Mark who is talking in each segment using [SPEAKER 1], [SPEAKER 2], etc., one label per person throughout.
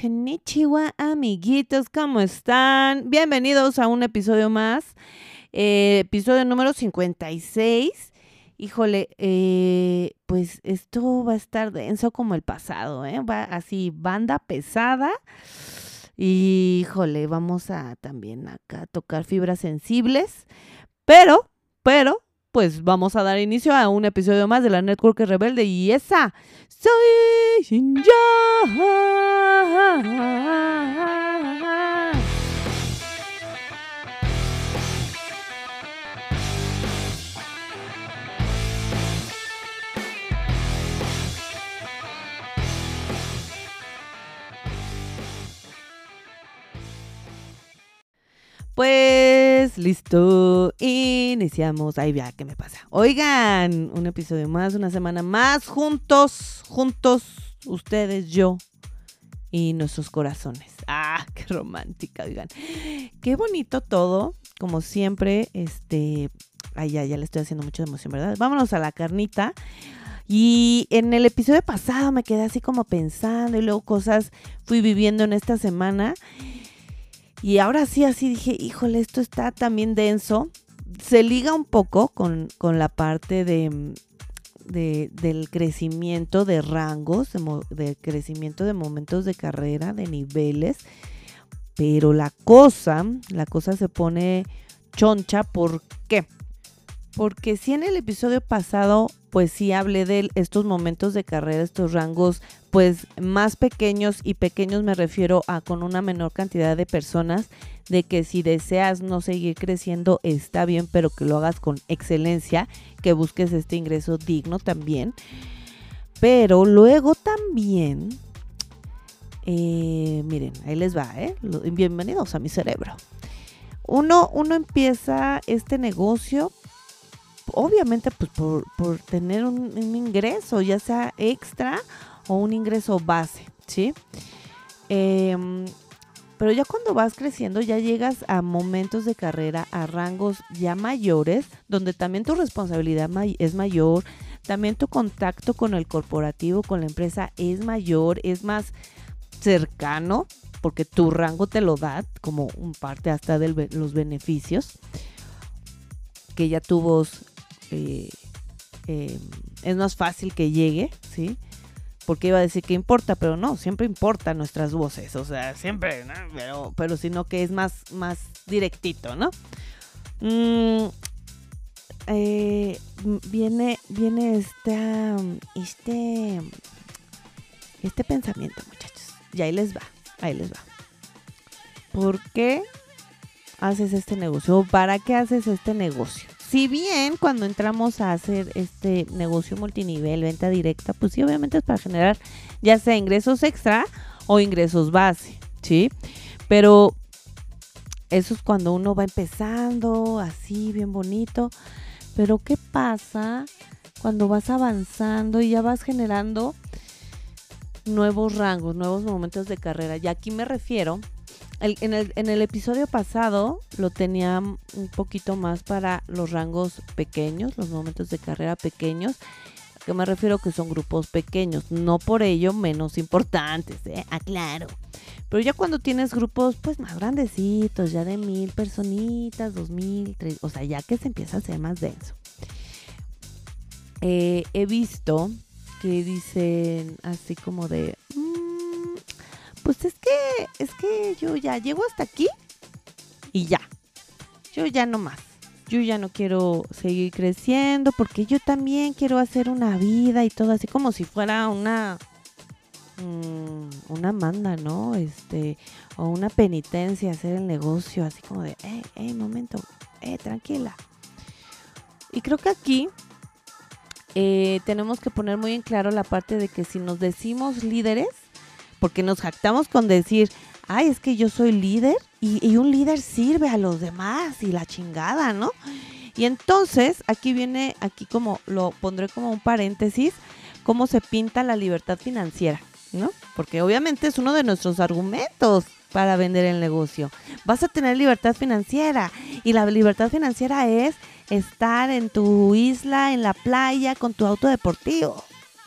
[SPEAKER 1] Konnichiwa, amiguitos, ¿cómo están? Bienvenidos a un episodio más, eh, episodio número 56. Híjole, eh, pues esto va a estar denso como el pasado, ¿eh? Va así, banda pesada. Híjole, vamos a también acá tocar fibras sensibles. Pero, pero, pues vamos a dar inicio a un episodio más de la Network Rebelde y esa soy Shinja. Pues listo, iniciamos. Ahí vea qué me pasa. Oigan, un episodio más, una semana más, juntos, juntos, ustedes, yo y nuestros corazones. Ah, qué romántica, oigan. Qué bonito todo, como siempre, este, ay, ya, ya le estoy haciendo mucha emoción, ¿verdad? Vámonos a la carnita. Y en el episodio pasado me quedé así como pensando y luego cosas fui viviendo en esta semana. Y ahora sí, así dije, híjole, esto está también denso. Se liga un poco con, la parte de, del crecimiento de rangos, de, crecimiento de momentos de carrera, de niveles. Pero la cosa, la cosa se pone choncha. ¿Por qué? Porque si en el episodio pasado, pues sí hablé de estos momentos de carrera, estos rangos pues más pequeños y pequeños me refiero a con una menor cantidad de personas, de que si deseas no seguir creciendo está bien, pero que lo hagas con excelencia, que busques este ingreso digno también. Pero luego también, eh, miren, ahí les va, ¿eh? Bienvenidos a mi cerebro. Uno, uno empieza este negocio obviamente pues por, tener un, ingreso, ya sea extra o un ingreso base, ¿sí? Em, pero ya cuando vas creciendo, ya llegas a momentos de carrera, a rangos ya mayores, donde también tu responsabilidad es mayor, también tu contacto con el corporativo, con la empresa es mayor, es más cercano, porque tu rango te lo da como un parte hasta de los beneficios que ya tuvo eh, em, es más fácil que llegue, ¿sí? Porque iba a decir que importa, pero no, siempre importan nuestras voces, o sea, siempre, pero, pero sino que es más, más directito, ¿no? Mm, eh, viene, viene esta, este, este pensamiento, muchachos. Y ahí les va, ahí les va. ¿Por qué haces este negocio? ¿Para qué haces este negocio? Si bien cuando entramos a hacer este negocio multinivel, venta directa, pues sí, obviamente es para generar ya sea ingresos extra o ingresos base, ¿sí? Pero eso es cuando uno va empezando así, bien bonito. Pero ¿qué pasa cuando vas avanzando y ya vas generando nuevos rangos, nuevos momentos de carrera? Y aquí me refiero en, el, episodio pasado lo tenía un poquito más para los rangos pequeños, los momentos de carrera pequeños. ¿A qué me refiero? Que son grupos pequeños, no por ello menos importantes, ¿eh? aclaro. Pero ya cuando tienes grupos pues más grandecitos, ya de mil personitas, dos mil, tres, o sea, ya que se empieza a ser más denso. Eh, he visto que dicen así como de, pues es que, es que yo ya llego hasta aquí y ya. Yo ya no más. Yo ya no quiero seguir creciendo porque yo también quiero hacer una vida y todo así como si fuera una mm, una manda, ¿no? Este, o una penitencia hacer el negocio, así como de, eh, eh, momento, eh, tranquila. Y creo que aquí eh, tenemos que poner muy en claro la parte de que si nos decimos líderes, porque nos jactamos con decir, ay, es que yo soy líder y, un líder sirve a los demás y la chingada, ¿no? Y entonces aquí viene, aquí como lo pondré como un paréntesis, cómo se pinta la libertad financiera, ¿no? Porque obviamente es uno de nuestros argumentos para vender el negocio. Vas a tener libertad financiera y la libertad financiera es estar en tu isla, en la playa, con tu auto deportivo,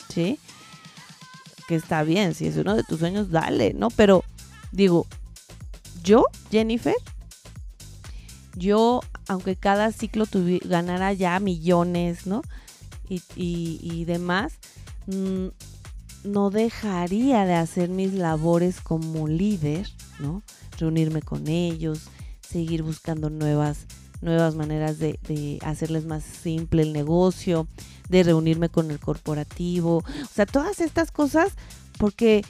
[SPEAKER 1] ¿sí? Está bien, si es uno de tus sueños, dale, ¿no? Pero digo, yo, Jennifer, yo, aunque cada ciclo ganara ya millones, ¿no? Y, y, demás, mm, no dejaría de hacer mis labores como líder, ¿no? Reunirme con ellos, seguir buscando nuevas, nuevas maneras de, hacerles más simple el negocio, de reunirme con el corporativo, o sea, todas estas cosas, porque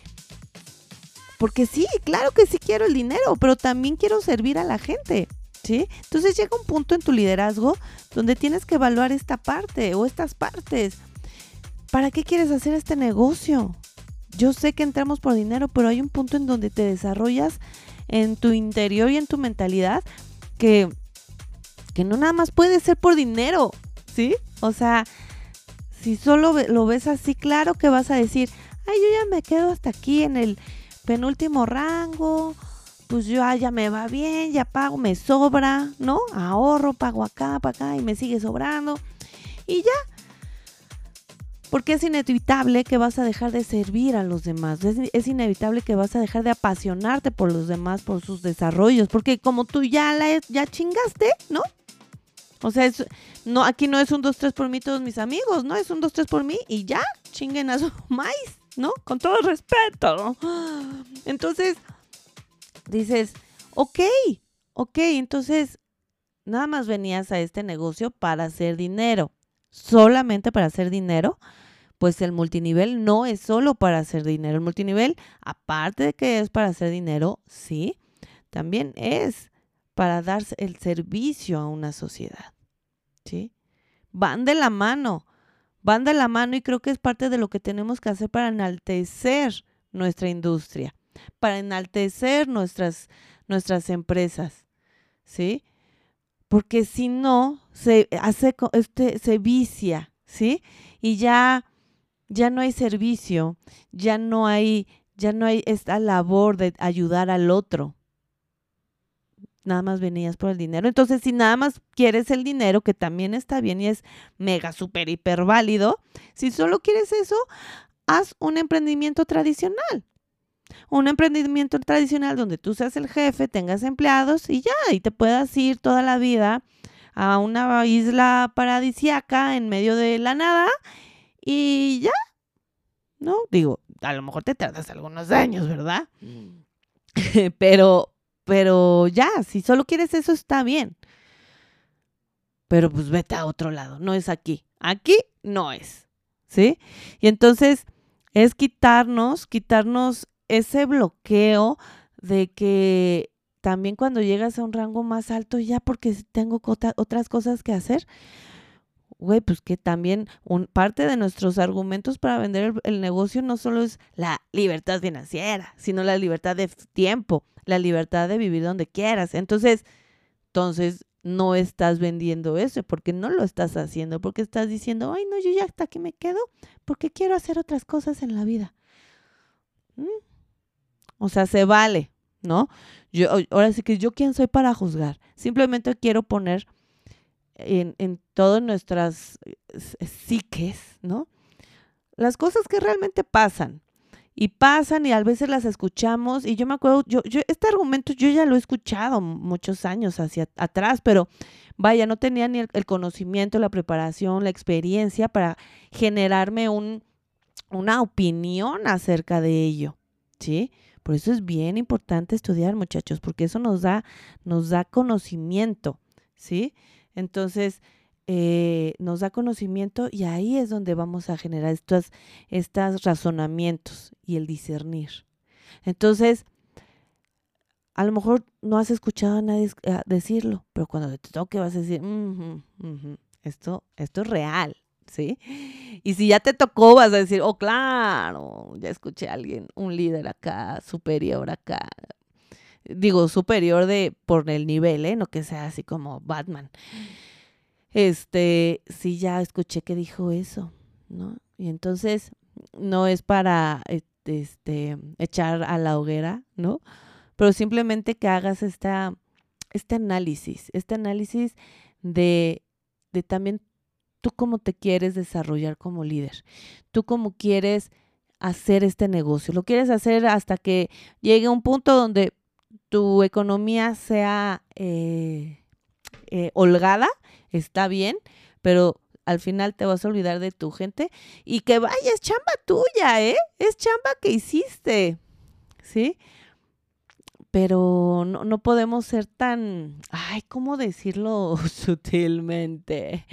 [SPEAKER 1] porque sí, claro que sí quiero el dinero, pero también quiero servir a la gente. ¿Sí? Entonces llega un punto en tu liderazgo donde tienes que evaluar esta parte o estas partes. ¿Para qué quieres hacer este negocio? Yo sé que entramos por dinero, pero hay un punto en donde te desarrollas en tu interior y en tu mentalidad que, que no nada más puede ser por dinero, ¿sí? O sea, si solo lo ves así, claro que vas a decir, ay, yo ya me quedo hasta aquí en el penúltimo rango, pues yo ah, ya me va bien, ya pago, me sobra, ¿no? Ahorro, pago acá, para acá y me sigue sobrando. Y ya. Porque es inevitable que vas a dejar de servir a los demás. Es, inevitable que vas a dejar de apasionarte por los demás, por sus desarrollos. Porque como tú ya, la, ya chingaste, ¿no? O sea, no, aquí no es un 2, 3 por mí todos mis amigos, ¿no? Es un 2, 3 por mí y ya, chinguen a maíz. ¿no? Con todo respeto. Entonces, dices, ok, ok, entonces, nada más venías a este negocio para hacer dinero, solamente para hacer dinero. Pues el multinivel no es solo para hacer dinero. El multinivel, aparte de que es para hacer dinero, sí, también es para dar el servicio a una sociedad. ¿Sí? Van de la mano van de la mano y creo que es parte de lo que tenemos que hacer para enaltecer nuestra industria, para enaltecer nuestras, nuestras empresas, ¿sí? Porque si no, se hace, este, se vicia, ¿sí? Y ya, ya no hay servicio, ya no hay, ya no hay esta labor de ayudar al otro, nada más venías por el dinero. Entonces, si nada más quieres el dinero, que también está bien y es mega, super, hiper válido, si solo quieres eso, haz un emprendimiento tradicional. Un emprendimiento tradicional donde tú seas el jefe, tengas empleados y ya, y te puedas ir toda la vida a una isla paradisiaca en medio de la nada y ya. ¿No? Digo, a lo mejor te tardas algunos años, ¿verdad? Mm. pero, pero ya, si solo quieres eso está bien. Pero pues vete a otro lado, no es aquí. Aquí no es. ¿Sí? Y entonces es quitarnos, quitarnos ese bloqueo de que también cuando llegas a un rango más alto, ya porque tengo otras cosas que hacer, güey, pues que también un, parte de nuestros argumentos para vender el, negocio no solo es la libertad financiera, sino la libertad de tiempo, la libertad de vivir donde quieras. Entonces, entonces no estás vendiendo eso, porque no lo estás haciendo, porque estás diciendo, ay, no, yo ya hasta aquí me quedo, porque quiero hacer otras cosas en la vida. ¿Mm? O sea, se vale, ¿no? Yo, ahora sí que yo quién soy para juzgar. Simplemente quiero poner en, en todas nuestras eh, psiques, ¿no? Las cosas que realmente pasan. Y pasan y a veces las escuchamos. Y yo me acuerdo, yo, yo, este argumento yo ya lo he escuchado muchos años hacia atrás, pero vaya, no tenía ni el, conocimiento, la preparación, la experiencia para generarme un, una opinión acerca de ello. ¿Sí? Por eso es bien importante estudiar, muchachos, porque eso nos da, nos da conocimiento, ¿sí? Entonces, eh, nos da conocimiento y ahí es donde vamos a generar estos, estos razonamientos y el discernir. Entonces, a lo mejor no has escuchado a nadie decirlo, pero cuando te toque vas a decir, esto, esto es real, ¿sí? Y si ya te tocó, vas a decir, oh, claro, ya escuché a alguien, un líder acá, superior acá. Digo, superior de por el nivel, ¿eh? No que sea así como Batman este, sí ya escuché que dijo eso, ¿no? Y entonces no es para este, echar a la hoguera, ¿no? Pero simplemente que hagas esta, este análisis, este análisis de, de también tú cómo te quieres desarrollar como líder, tú cómo quieres hacer este negocio. Lo quieres hacer hasta que llegue un punto donde tu economía sea eh, eh, holgada, está bien, pero al final te vas a olvidar de tu gente y que vaya, es chamba tuya, ¿eh? Es chamba que hiciste, ¿sí? Pero no, no podemos ser tan, ay, ¿cómo decirlo sutilmente?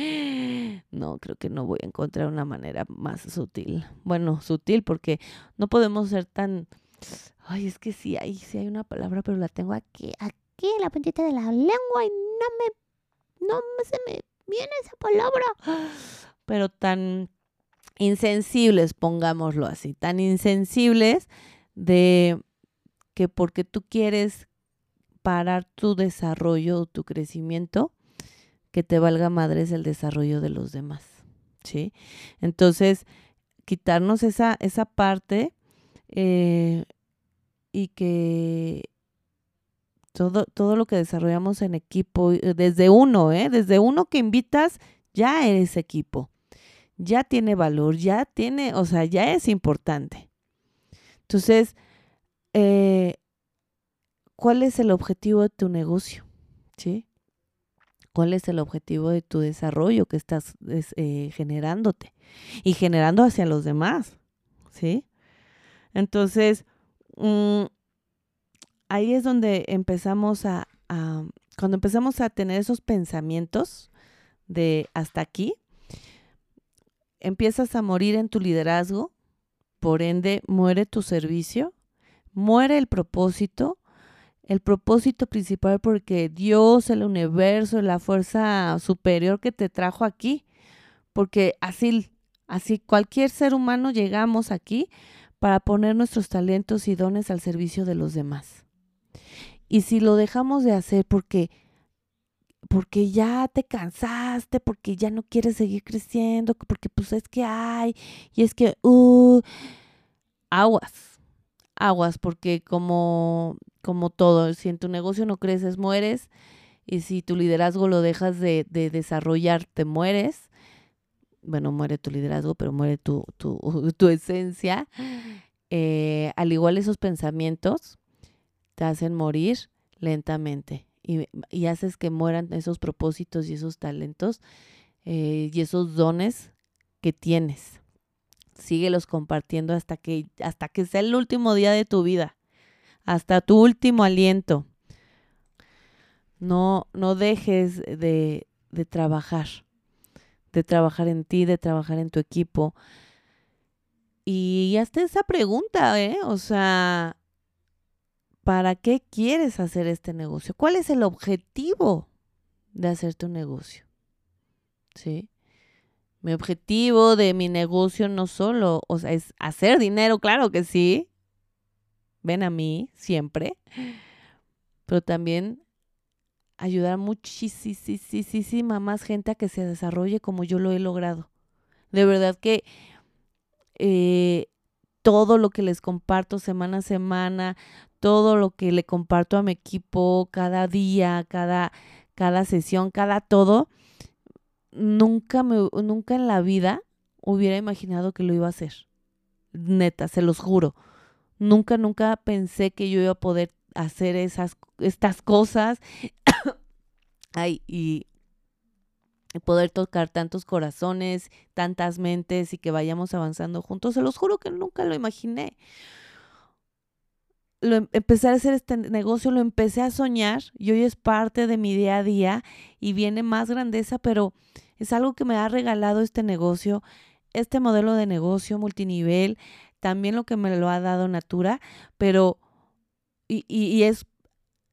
[SPEAKER 1] No, creo que no voy a encontrar una manera más sutil. Bueno, sutil porque no podemos ser tan, ay, es que sí hay, hay una palabra, pero la tengo aquí, aquí en la puntita de la lengua y no me, no se me viene esa palabra, pero tan insensibles, pongámoslo así, tan insensibles de que porque tú quieres parar tu desarrollo o tu crecimiento, que te valga madres el desarrollo de los demás, ¿sí? Entonces, quitarnos esa, esa parte eh, y que todo, todo lo que desarrollamos en equipo, eh, desde uno, ¿eh? Desde uno que invitas, ya eres equipo. Ya tiene valor, ya tiene, o sea, ya es importante. Entonces, eh, ¿cuál es el objetivo de tu negocio? ¿Sí? ¿Cuál es el objetivo de tu desarrollo que estás eh, generándote y generando hacia los demás? ¿Sí? Entonces, mm, ahí es donde empezamos a, cuando empezamos a tener esos pensamientos de hasta aquí, empiezas a morir en tu liderazgo, por ende muere tu servicio, muere el propósito, el propósito principal porque Dios, el universo, la fuerza superior que te trajo aquí, porque así, así cualquier ser humano llegamos aquí para poner nuestros talentos y dones al servicio de los demás. Y si lo dejamos de hacer porque porque ya te cansaste, porque ya no quieres seguir creciendo, porque pues es que hay, y es que, uh, aguas, aguas, porque como, como todo, si en tu negocio no creces, mueres, y si tu liderazgo lo dejas de, desarrollar, te mueres. Bueno, muere tu liderazgo, pero muere tu, tu, tu esencia. Eh, al igual esos pensamientos, te hacen morir lentamente y, haces que mueran esos propósitos y esos talentos eh, y esos dones que tienes. Síguelos compartiendo hasta que, hasta que sea el último día de tu vida, hasta tu último aliento. No, no dejes de, de trabajar, de trabajar en ti, de trabajar en tu equipo. Y hazte esa pregunta, ¿eh? O sea, ¿Para qué quieres hacer este negocio? ¿Cuál es el objetivo de hacer tu negocio? ¿Sí? Mi objetivo de mi negocio no solo, o sea, es hacer dinero, claro que sí. Ven a mí siempre. Pero también ayudar muchísima más gente a que se desarrolle como yo lo he logrado. De verdad que eh, todo lo que les comparto semana a semana, todo lo que le comparto a mi equipo cada día, cada, cada sesión, cada todo, nunca, me, nunca en la vida hubiera imaginado que lo iba a hacer. Neta, se los juro. Nunca, nunca pensé que yo iba a poder hacer esas, estas cosas. Y poder tocar tantos corazones, tantas mentes y que vayamos avanzando juntos. Se los juro que nunca lo imaginé lo em, empecé a hacer este negocio, lo empecé a soñar y hoy es parte de mi día a día y viene más grandeza, pero es algo que me ha regalado este negocio, este modelo de negocio multinivel, también lo que me lo ha dado Natura, pero y, y, es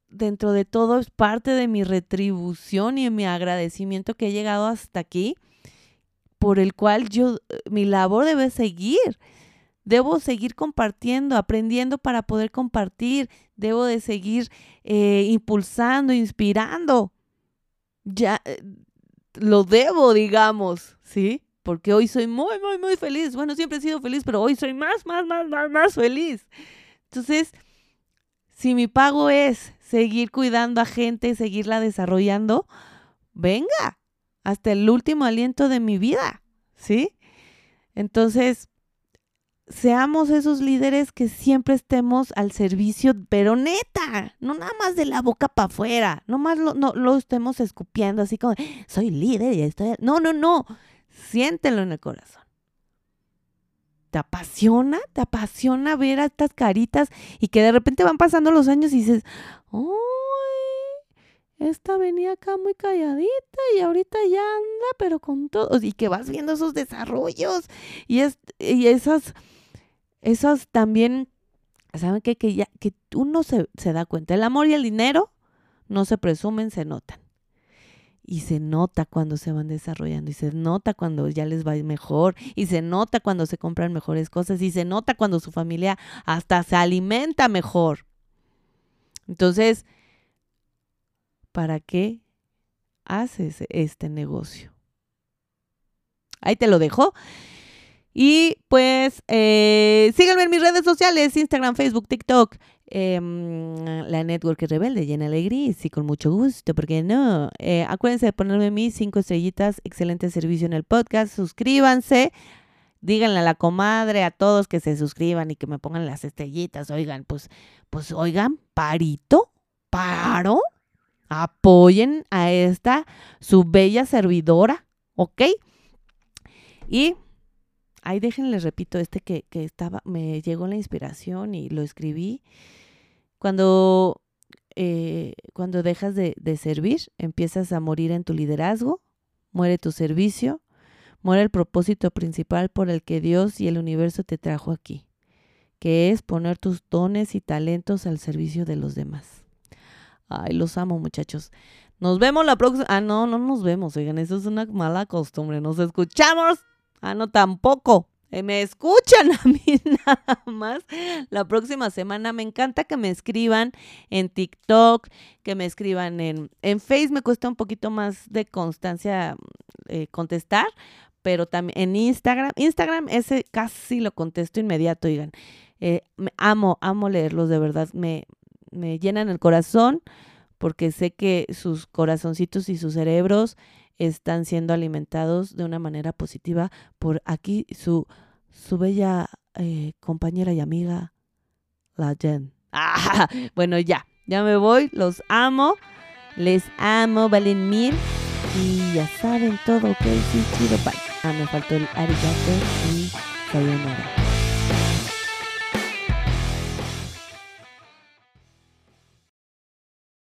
[SPEAKER 1] dentro de todo es parte de mi retribución y mi agradecimiento que he llegado hasta aquí, por el cual yo, mi labor debe seguir Debo seguir compartiendo, aprendiendo para poder compartir. Debo de seguir eh, impulsando, inspirando. Ya eh, lo debo, digamos, ¿sí? Porque hoy soy muy, muy, muy feliz. Bueno, siempre he sido feliz, pero hoy soy más, más, más, más, más feliz. Entonces, si mi pago es seguir cuidando a gente, seguirla desarrollando, venga, hasta el último aliento de mi vida, ¿sí? Entonces, seamos esos líderes que siempre estemos al servicio, pero neta, no nada más de la boca para afuera, no más lo, no, lo estemos escupiendo así como, soy líder y estoy... No, no, no, siéntelo en el corazón. ¿Te apasiona? ¿Te apasiona ver a estas caritas y que de repente van pasando los años y dices, ¡ay! Esta venía acá muy calladita y ahorita ya anda, pero con todo. Y que vas viendo esos desarrollos y, es, y esas esos también, ¿saben qué? Que, ya, que uno se, se da cuenta. El amor y el dinero no se presumen, se notan. Y se nota cuando se van desarrollando, y se nota cuando ya les va mejor, y se nota cuando se compran mejores cosas, y se nota cuando su familia hasta se alimenta mejor. Entonces, ¿para qué haces este negocio? Ahí te lo dejo. Y pues eh, síganme en mis redes sociales, Instagram, Facebook, TikTok, em, la Network Rebelde, llena alegría, sí, con mucho gusto, porque no. Eh, acuérdense de ponerme mis cinco estrellitas, excelente servicio en el podcast, suscríbanse, díganle a la comadre, a todos que se suscriban y que me pongan las estrellitas, oigan, pues, pues oigan, parito, paro, apoyen a esta, su bella servidora, ¿ok? Y Ahí déjenles, repito, este que, estaba, me llegó la inspiración y lo escribí. Cuando, eh, cuando dejas de, de servir, empiezas a morir en tu liderazgo, muere tu servicio, muere el propósito principal por el que Dios y el universo te trajo aquí, que es poner tus dones y talentos al servicio de los demás. Ay, los amo, muchachos. Nos vemos la próxima. Ah, no, no nos vemos. Oigan, eso es una mala costumbre. Nos escuchamos Ah, no, tampoco. Eh, me escuchan a mí nada más. La próxima semana me encanta que me escriban en TikTok, que me escriban en, en Facebook. Me cuesta un poquito más de constancia eh, contestar, pero también en Instagram. Instagram ese casi lo contesto inmediato, oigan. Eh, amo, amo leerlos, de verdad. Me, me llenan el corazón porque sé que sus corazoncitos y sus cerebros están siendo alimentados de una manera positiva por aquí su, su bella eh, compañera y amiga, la Jen. Ah, bueno, ya, ya me voy, los amo, les amo, valen mil y ya saben todo, ok, sí, chido, bye. Ah, me faltó el arigato y sayonara.